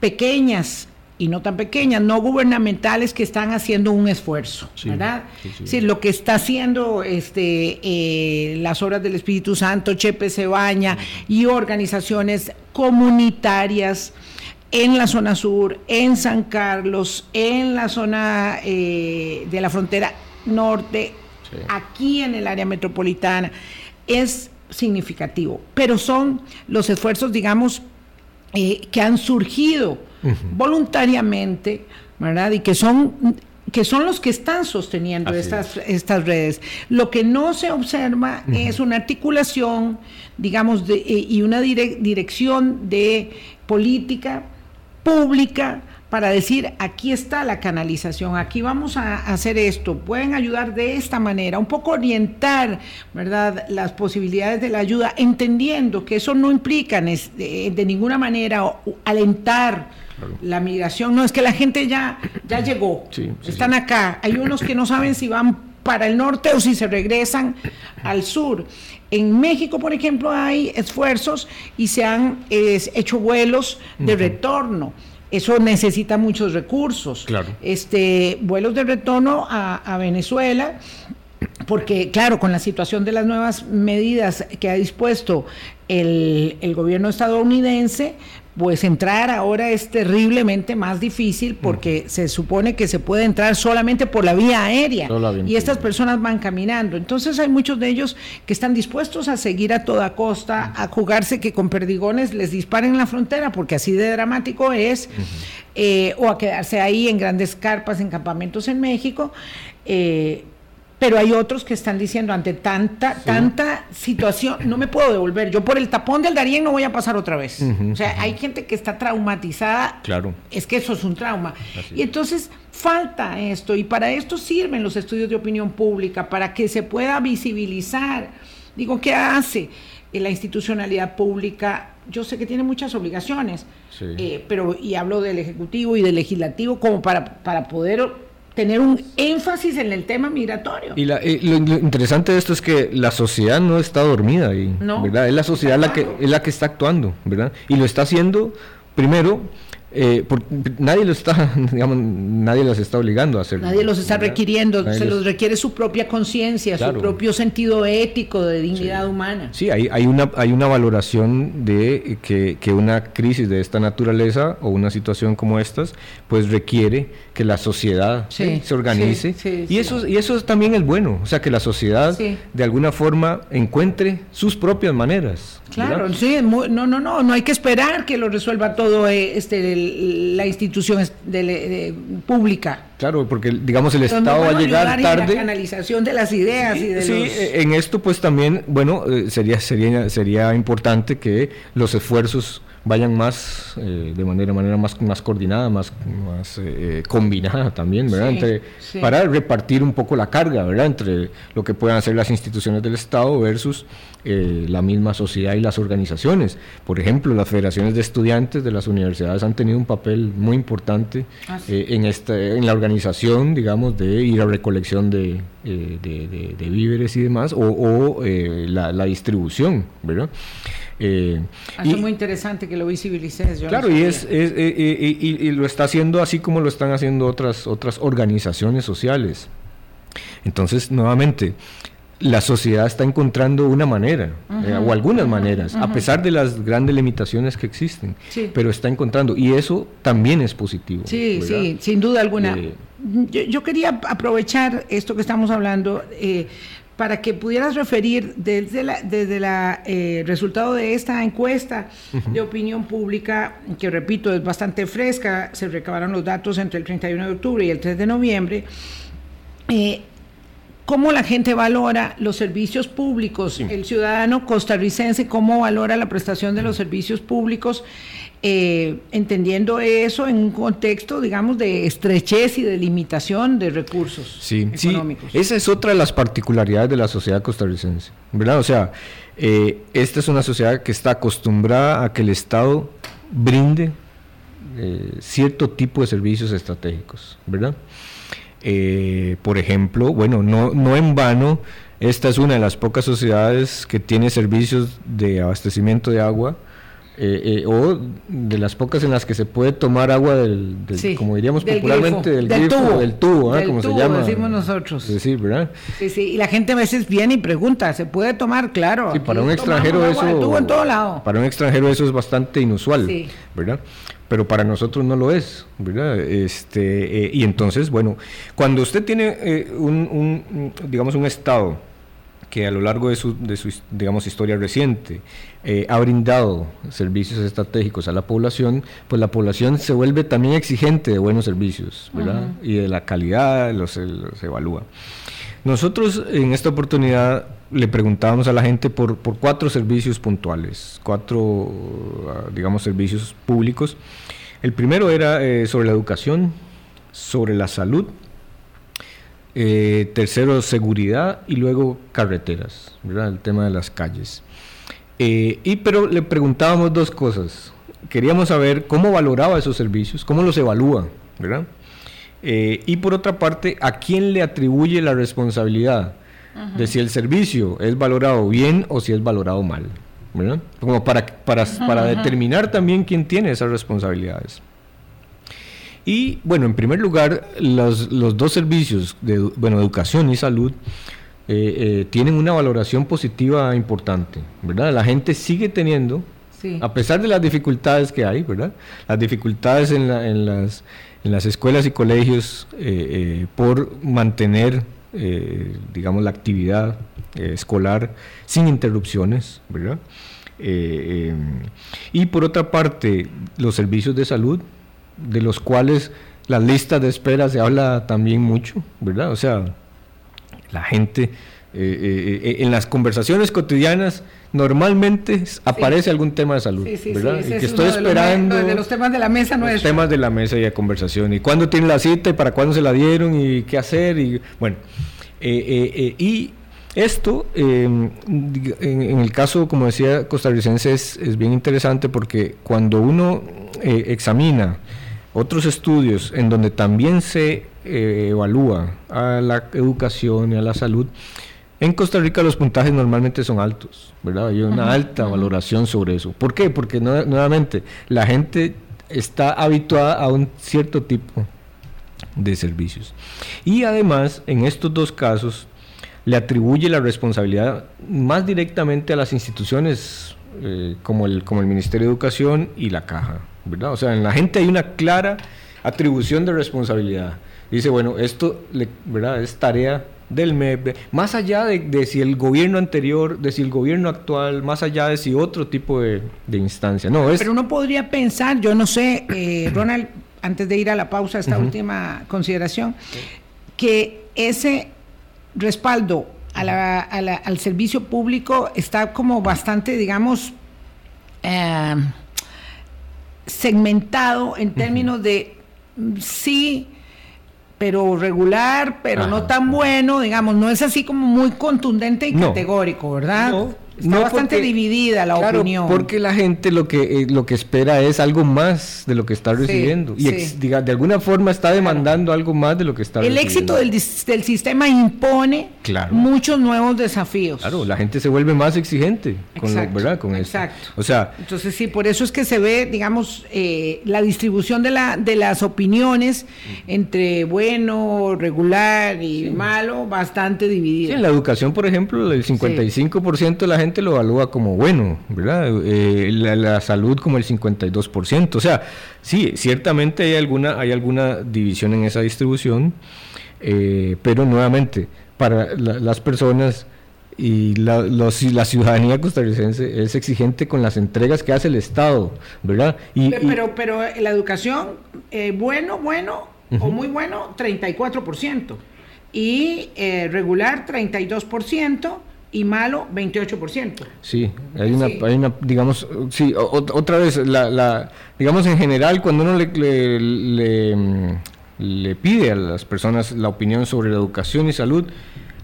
pequeñas y no tan pequeñas, no gubernamentales que están haciendo un esfuerzo, ¿verdad? Sí, lo que está haciendo este, eh, las obras del Espíritu Santo, Chepe Cebaña y organizaciones comunitarias en la zona sur, en San Carlos, en la zona eh, de la frontera norte, aquí en el área metropolitana, es significativo. Pero son los esfuerzos, digamos, eh, que han surgido voluntariamente, ¿verdad? Y que son que son los que están sosteniendo estas, estas redes. Lo que no se observa es una articulación, digamos, de, eh, y una dirección de política pública para decir, aquí está la canalización, aquí vamos a hacer esto, pueden ayudar de esta manera, un poco orientar, ¿verdad?, las posibilidades de la ayuda, entendiendo que eso no implica de, ninguna manera alentar la migración, no es que la gente ya, ya llegó, están acá, hay unos que no saben si van para el norte o si se regresan al sur. En México, por ejemplo, hay esfuerzos y se han hecho vuelos de retorno. Eso necesita muchos recursos. Claro. Este, vuelos de retorno a, Venezuela porque claro, con la situación de las nuevas medidas que ha dispuesto el, el, gobierno estadounidense, pues entrar ahora es terriblemente más difícil porque se supone que se puede entrar solamente por la vía aérea y estas personas van caminando. Entonces hay muchos de ellos que están dispuestos a seguir a toda costa, a jugarse que con perdigones les disparen en la frontera, porque así de dramático es, eh, o a quedarse ahí en grandes carpas, en campamentos en México. Eh, pero hay otros que están diciendo ante tanta tanta situación no me puedo devolver. Yo por el tapón del Darién no voy a pasar otra vez. O sea hay gente que está traumatizada. Claro. Es que eso es un trauma. Y entonces falta esto. Y para esto sirven los estudios de opinión pública para que se pueda visibilizar. Digo qué hace la institucionalidad pública yo sé que tiene muchas obligaciones eh, pero y hablo del ejecutivo y del legislativo como para para poder tener un énfasis en el tema migratorio. Y, lo, interesante de esto es que la sociedad no está dormida ¿verdad? Es la sociedad la que, es la que está actuando, ¿verdad? Y lo está haciendo, primero, eh, nadie lo está, digamos, nadie los está obligando a hacerlo. Nadie los está requiriendo, se los... requiere su propia conciencia, su propio sentido ético de dignidad humana. Sí, hay, hay, una, hay una valoración de que, que, una crisis de esta naturaleza o una situación como estas, pues requiere que la sociedad se organice. y, eso, y eso también es bueno, o sea, que la sociedad de alguna forma encuentre sus propias maneras. Claro, sí, no, no, no, no hay que esperar que lo resuelva todo eh, este la institución de, pública. Claro, porque digamos el Estado va a llegar tarde. la canalización de las ideas y de sí, eh, en esto pues también, bueno, eh, sería sería sería importante que los esfuerzos vayan más eh, de manera manera más más coordinada más más eh, combinada también verdad para repartir un poco la carga verdad entre lo que puedan hacer las instituciones del estado versus eh, la misma sociedad y las organizaciones. Por ejemplo las federaciones de estudiantes de las universidades han tenido un papel muy importante ah, en esta en la organización digamos de ir a recolección de, de, víveres y demás o, la, la distribución verdad eh, es muy interesante que lo visibilices. claro, y, es, eh, eh, y, lo está haciendo así como lo están haciendo otras, otras organizaciones sociales. Entonces, nuevamente, la sociedad está encontrando una manera, eh, o algunas maneras, a pesar de las grandes limitaciones que existen, pero está encontrando, y eso también es positivo. Sí, sí, sin duda alguna. yo, yo, quería aprovechar esto que estamos hablando para que pudieras referir desde el desde eh, resultado de esta encuesta de opinión pública, que repito, es bastante fresca, se recabaron los datos entre el 31 de octubre y el 3 de noviembre, eh, cómo la gente valora los servicios públicos, el ciudadano costarricense, cómo valora la prestación de los servicios públicos eh, entendiendo eso en un contexto, digamos, de estrechez y de limitación de recursos sí, económicos. Sí, esa es otra de las particularidades de la sociedad costarricense, ¿verdad? O sea, eh, esta es una sociedad que está acostumbrada a que el Estado brinde eh, cierto tipo de servicios estratégicos, ¿verdad? Por ejemplo, bueno, no, no en vano, esta es una de las pocas sociedades que tiene servicios de abastecimiento de agua eh, eh, o de las pocas en las que se puede tomar agua del, como diríamos popularmente, del, tubo, del tubo, ¿ah? como se llama. decimos nosotros. Sí, ¿verdad? Sí, sí, y la gente a veces viene y pregunta, ¿se puede tomar? Claro. Sí, para un extranjero eso... en todo lado. Para un extranjero eso es bastante inusual, ¿verdad? Pero para nosotros no lo es, ¿verdad? Este, eh, y entonces, bueno, cuando usted tiene un, un, digamos, un estado que a lo largo de su, de su digamos, historia reciente eh, ha brindado servicios estratégicos a la población, pues la población se vuelve también exigente de buenos servicios, ¿verdad? Y de la calidad los, los, evalúa. Nosotros en esta oportunidad le preguntábamos a la gente por, por cuatro servicios puntuales, cuatro, ah, digamos, servicios públicos. El primero era eh, sobre la educación, sobre la salud, eh, tercero, seguridad y luego carreteras, ¿verdad? El tema de las calles. Eh, y pero le preguntábamos dos cosas. Queríamos saber cómo valoraba esos servicios, cómo los evalúa, ¿verdad? Eh, y por otra parte, ¿a quién le atribuye la responsabilidad de si el servicio es valorado bien o si es valorado mal? ¿verdad? Como para, para, para determinar también quién tiene esas responsabilidades. Y bueno, en primer lugar, los, los dos servicios de bueno, educación y salud eh, eh, tienen una valoración positiva importante, ¿verdad? La gente sigue teniendo, a pesar de las dificultades que hay, ¿verdad? Las dificultades en, la, en, las, en las escuelas y colegios eh, por mantener, digamos, la actividad escolar sin interrupciones, ¿verdad? y por otra parte, los servicios de salud de los cuales las listas de espera se habla también mucho, ¿verdad? O sea, la gente eh, eh, eh, en las conversaciones cotidianas normalmente aparece algún tema de salud, ¿verdad? y que estoy esperando de los, temas de la mesa no los temas de la mesa y de conversación y cuándo tiene la cita y para cuándo se la dieron y qué hacer y bueno y esto, em, en, el caso, como decía, costarricense, es, es bien interesante porque cuando uno examina otros estudios en donde también se eh, evalúa a la educación y a la salud, en Costa Rica los puntajes normalmente son altos, ¿verdad? Hay una alta valoración sobre eso. ¿Por qué? Porque nuevamente la gente está habituada a un cierto tipo de servicios. Y además, en estos dos casos, le atribuye la responsabilidad más directamente a las instituciones eh, como, el, como el Ministerio de Educación y la Caja, ¿verdad? O sea, en la gente hay una clara atribución de responsabilidad. Dice, bueno, esto ¿verdad? es tarea del MEP, más allá de, si el gobierno anterior, de si el gobierno actual, más allá de si otro tipo de, instancia. No, Pero uno podría pensar, yo no sé, eh, Ronald, antes de ir a la pausa, esta última consideración, que ese respaldo al servicio público está como bastante, digamos, eh, segmentado en términos de sí pero regular, pero no tan bueno, digamos, no es así como muy contundente y categórico, ¿verdad? No, Está bastante dividida la opinión. Porque la gente lo que, eh, lo que espera es algo más de lo que está recibiendo. y diga, de alguna forma está demandando algo más de lo que está El recibiendo. El éxito del, sistema impone muchos nuevos desafíos. Claro, la gente se vuelve más exigente con, ¿verdad? con exacto. O sea, Entonces sí, por eso es que se ve, digamos, eh, la distribución de, la, de las opiniones entre bueno, regular y malo, bastante dividida. en la educación, por ejemplo, el 55% de la gente lo evalúa como bueno, ¿verdad? Eh, la, salud como el 52%. O sea, sí, ciertamente hay alguna, hay alguna división en esa distribución, eh, pero nuevamente, para las personas y la, la, ciudadanía costarricense es exigente con las entregas que hace el Estado, ¿verdad? Y, pero, pero, la educación, eh, bueno, bueno o muy bueno, 34%. Y regular, 32% y malo 28%. Sí, hay una, hay una digamos, sí, otra vez, la, la, digamos en general, cuando uno le, le, le, pide a las personas la opinión sobre la educación y salud,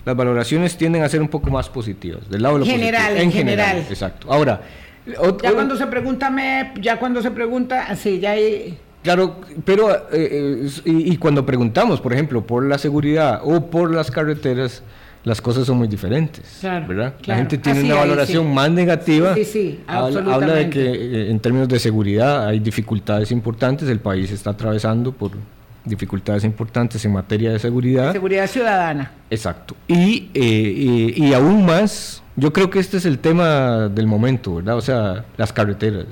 las valoraciones tienden a ser un poco más positivas, del lado de lo general, En, general, Exacto. Ahora, ya cuando se pregunta MEP, ya cuando se pregunta, así, ya hay... Claro, pero eh, eh, y, y, cuando preguntamos, por ejemplo, por la seguridad o por las carreteras, las cosas son muy diferentes, ¿verdad? La gente tiene una valoración más negativa. Sí, sí, habla, habla, de que eh, en términos de seguridad hay dificultades importantes, el país está atravesando por dificultades importantes en materia de seguridad. Seguridad ciudadana. Exacto. Y, eh, y, aún más, yo creo que este es el tema del momento, ¿verdad? O sea, las carreteras.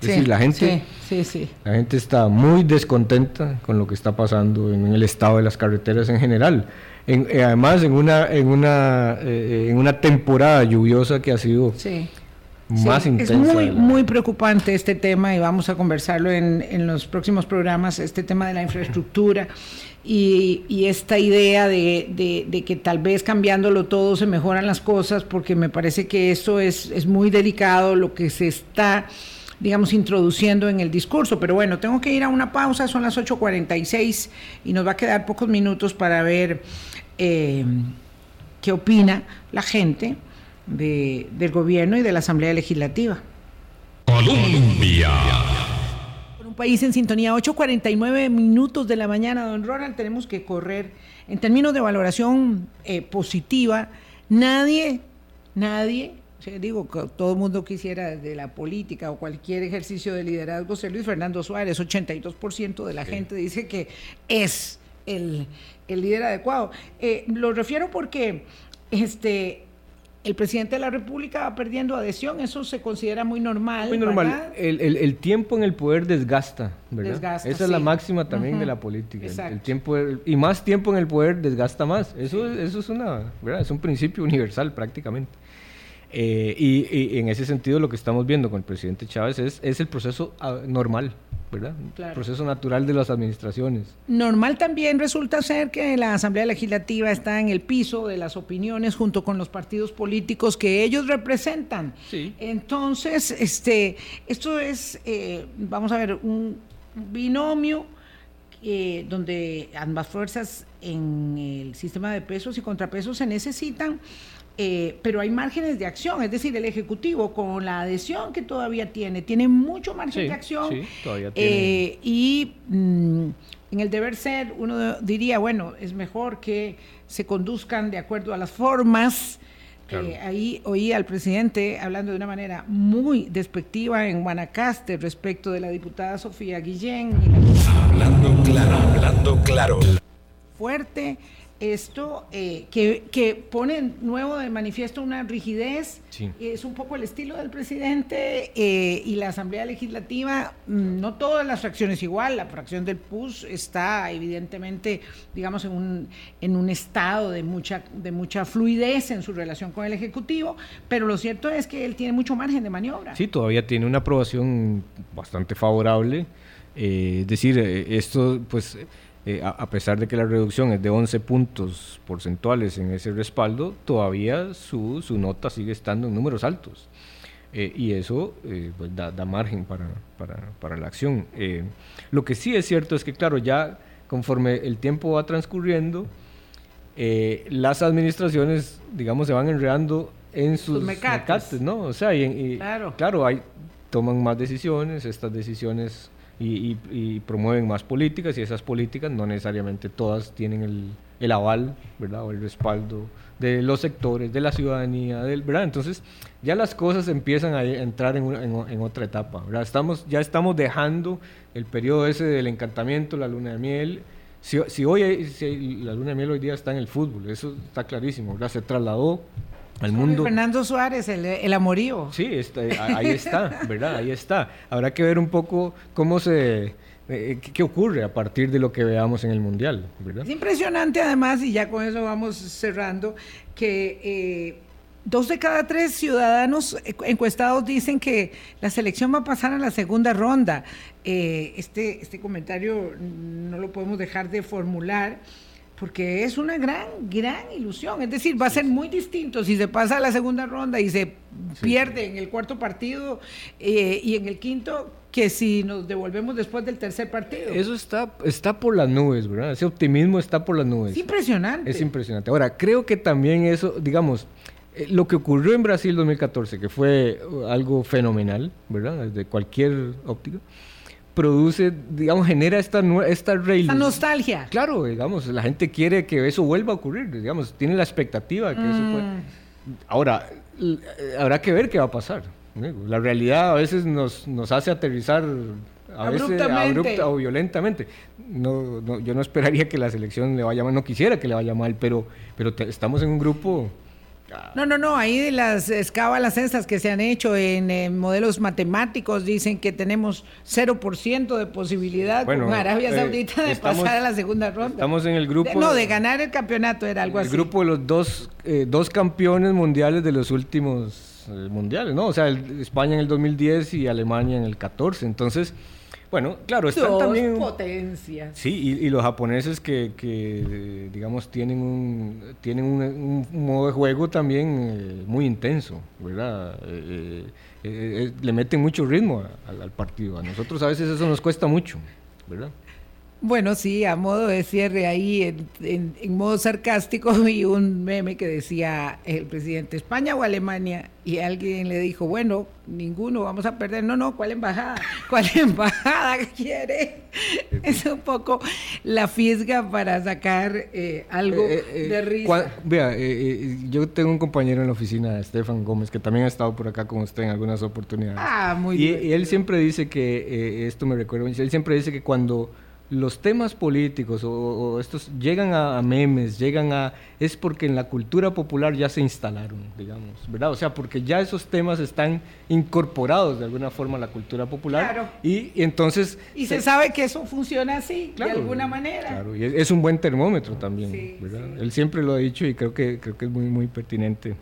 Es decir, la gente, sí, sí, la gente está muy descontenta con lo que está pasando en el estado de las carreteras en general. Eh, además en una en una eh, en una temporada lluviosa que ha sido más intensa. Es muy muy preocupante este tema y vamos a conversarlo en, en los próximos programas este tema de la infraestructura y, y esta idea de, de, que tal vez cambiándolo todo se mejoran las cosas porque me parece que eso es, es muy delicado lo que se está digamos, introduciendo en el discurso. Pero bueno, tengo que ir a una pausa, son las 8.46 y nos va a quedar pocos minutos para ver eh, qué opina la gente del gobierno y de la Asamblea Legislativa. Colombia. un país en sintonía, 8.49 minutos de la mañana, don Ronald, tenemos que correr. En términos de valoración eh, positiva, nadie, nadie, digo que todo el mundo quisiera de la política o cualquier ejercicio de liderazgo ser Luis Fernando Suárez, 82% de la gente dice que es el, el líder adecuado. Eh, lo refiero porque este, el presidente de la República va perdiendo adhesión, eso se considera muy normal. Muy normal. El, el, tiempo en el poder desgasta, ¿verdad? Esa es la máxima también de la política. El, tiempo y más tiempo en el poder desgasta más. Eso, eso es una, ¿verdad? Es un principio universal prácticamente. Eh, y, en ese sentido lo que estamos viendo con el presidente Chávez es, es el proceso ah, normal, ¿verdad? El proceso natural de las administraciones. Normal también resulta ser que la Asamblea Legislativa está en el piso de las opiniones junto con los partidos políticos que ellos representan. Sí. Entonces, este, esto es, eh, vamos a ver, un binomio eh, donde ambas fuerzas en el sistema de pesos y contrapesos se necesitan eh, pero hay márgenes de acción, es decir, el Ejecutivo con la adhesión que todavía tiene, tiene mucho margen de acción. Sí, todavía tiene. Eh, y mm, en el deber ser, uno diría, bueno, es mejor que se conduzcan de acuerdo a las formas Eh, ahí oí al presidente hablando de una manera muy despectiva en Guanacaste respecto de la diputada Sofía Guillén. Hablando claro, hablando claro. Fuerte esto eh, que, que, pone nuevo de manifiesto una rigidez, es un poco el estilo del presidente eh, y la Asamblea Legislativa, mm, no todas las fracciones igual, la fracción del PUS está evidentemente, digamos, en un, en un estado de mucha, de mucha fluidez en su relación con el Ejecutivo, pero lo cierto es que él tiene mucho margen de maniobra. Sí, todavía tiene una aprobación bastante favorable, eh, es decir, esto pues eh, a, pesar de que la reducción es de 11 puntos porcentuales en ese respaldo, todavía su, su nota sigue estando en números altos. Eh, y eso eh, pues da, da, margen para, para, para la acción. lo que sí es cierto es que, claro, ya conforme el tiempo va transcurriendo, las administraciones, digamos, se van enredando en sus, mecates. ¿no? O sea, y, claro, claro hay, toman más decisiones, estas decisiones y, promueven más políticas y esas políticas no necesariamente todas tienen el, el, aval, ¿verdad? O el respaldo de los sectores, de la ciudadanía, del, ¿verdad? Entonces ya las cosas empiezan a entrar en, en, otra etapa, ¿verdad? Estamos, ya estamos dejando el periodo ese del encantamiento, la luna de miel. Si, si hoy la luna de miel hoy día está en el fútbol, eso está clarísimo, ¿verdad? Se trasladó al mundo. Fernando Suárez, el, el amorío. Sí, está, ahí está, ¿verdad? Ahí está. Habrá que ver un poco cómo se... Eh, ¿Qué ocurre a partir de lo que veamos en el Mundial? ¿verdad? Es impresionante además, y ya con eso vamos cerrando, que eh, dos de cada tres ciudadanos encuestados dicen que la selección va a pasar a la segunda ronda. Eh, este, este comentario no lo podemos dejar de formular porque es una gran, gran ilusión. Es decir, va a ser muy distinto si se pasa a la segunda ronda y se pierde en el cuarto partido eh, y en el quinto que si nos devolvemos después del tercer partido. Eso está, está por las nubes, ¿verdad? Ese optimismo está por las nubes. Es impresionante. Es impresionante. Ahora, creo que también eso, digamos, eh, lo que ocurrió en Brasil 2014, que fue algo fenomenal, ¿verdad? Desde cualquier óptica produce, digamos, genera esta, esta Esta nostalgia. Claro, digamos, la gente quiere que eso vuelva a ocurrir, digamos, tiene la expectativa que eso puede... Mm. Ahora, habrá que ver qué va a pasar. La realidad a veces nos, nos hace aterrizar a veces abrupta o violentamente. No, yo no esperaría que la selección le vaya mal, no quisiera que le vaya mal, pero, pero estamos en un grupo no, no, no, ahí de las escábalas estas que se han hecho en, modelos matemáticos dicen que tenemos 0% de posibilidad con Arabia eh, Saudita de pasar a la segunda ronda. Estamos en el grupo... no, de ganar el campeonato era algo así. El grupo de los dos, eh, dos campeones mundiales de los últimos eh, mundiales, ¿no? O sea, España en el 2010 y Alemania en el 14. Entonces... Bueno, claro, están también... potencias. Sí, y, los japoneses que, digamos, tienen un, tienen un, modo de juego también eh, muy intenso, ¿verdad? Eh, eh, le meten mucho ritmo al partido. A nosotros a veces eso nos cuesta mucho, ¿verdad? Bueno, sí, a modo de cierre ahí, en, modo sarcástico, vi un meme que decía el presidente España o Alemania, y alguien le dijo, bueno, ninguno, vamos a perder. No, no, ¿cuál embajada? ¿Cuál embajada quiere? Es un poco la fisga para sacar eh, algo eh, eh, de risa. Vea, yo tengo un compañero en la oficina, Estefan Gómez, que también ha estado por acá con usted en algunas oportunidades. Ah, muy bien. Y él siempre dice que, esto me recuerda, él siempre dice que cuando los temas políticos o, estos llegan a, memes, llegan a... es porque en la cultura popular ya se instalaron, digamos, ¿verdad? O sea, porque ya esos temas están incorporados de alguna forma a la cultura popular. Claro. Y, entonces... Y se, sabe que eso funciona así, de alguna manera. Claro, y es, un buen termómetro también, ¿verdad? Él siempre lo ha dicho y creo que, creo que es muy, muy pertinente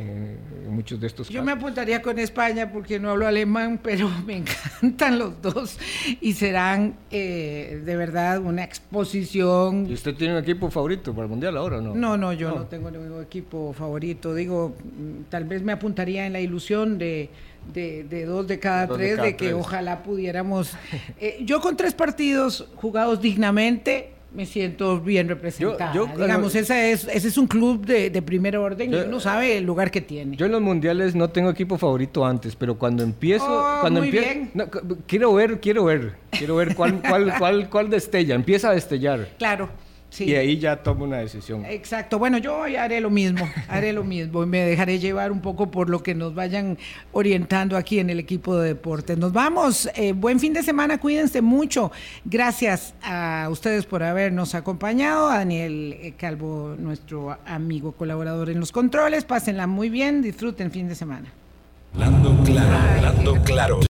en, muchos de estos Yo me apuntaría con España porque no hablo alemán, pero me encantan los dos y serán eh, de verdad una exposición. ¿Y usted tiene un equipo favorito para el Mundial ahora o no? No, no, yo no, tengo ningún equipo favorito. Digo, tal vez me apuntaría en la ilusión de, de, dos de cada tres, de, que ojalá pudiéramos... Eh, yo con tres partidos jugados dignamente me siento bien representada. Digamos, ese es, ese es un club de, de primer orden y uno sabe el lugar que tiene. Yo en los mundiales no tengo equipo favorito antes, pero cuando empiezo, oh, cuando empiezo, quiero ver, quiero ver, quiero ver cuál, cuál, cuál, cuál destella, empieza a destellar. Claro. Sí. Y ahí ya tomo una decisión. Exacto. Bueno, yo haré lo mismo, haré lo mismo. y Me dejaré llevar un poco por lo que nos vayan orientando aquí en el equipo de deportes. Nos vamos. Eh, buen fin de semana, cuídense mucho. Gracias a ustedes por habernos acompañado. A Daniel eh, Calvo, nuestro amigo colaborador en los controles. Pásenla muy bien, disfruten fin de semana. Hablando claro, hablando claro.